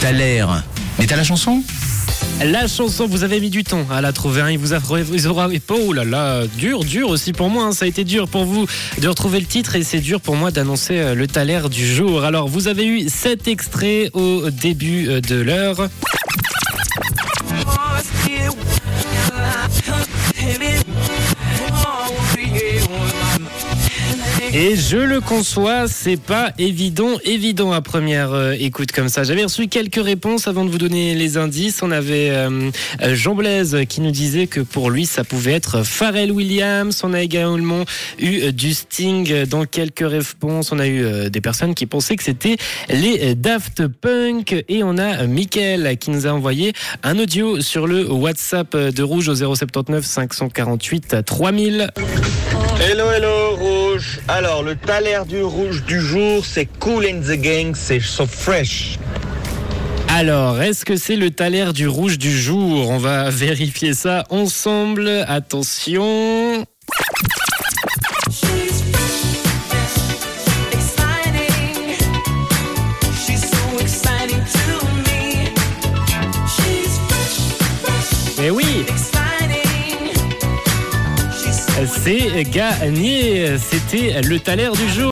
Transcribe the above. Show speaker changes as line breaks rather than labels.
T'as. Mais t'as la chanson?
La chanson, vous avez mis du temps à la trouver. hein. Il vous a, oh là là, dur, dur aussi pour moi. hein. Ça a été dur pour vous de retrouver le titre et c'est dur pour moi d'annoncer euh, le taler du jour. Alors, vous avez eu cet extrait au début euh, de l'heure. Et je le conçois, c'est pas évident, évident à première euh, écoute comme ça. J'avais reçu quelques réponses avant de vous donner les indices. On avait euh, euh, Jean Blaise qui nous disait que pour lui ça pouvait être Pharrell Williams. On a également eu euh, du Sting dans quelques réponses. On a eu des personnes qui pensaient que c'était les Daft Punk. Et on a Mickaël qui nous a envoyé un audio sur le WhatsApp de Rouge au 079 548 3000.
Hello, hello, Rouge. Alors, le taler du rouge du jour, c'est Cool in the Gang, c'est So Fresh.
Alors, est-ce que c'est le taler du rouge du jour? On va vérifier ça ensemble. Attention. Eh oui, c'est gagné. C'était le taler du jour.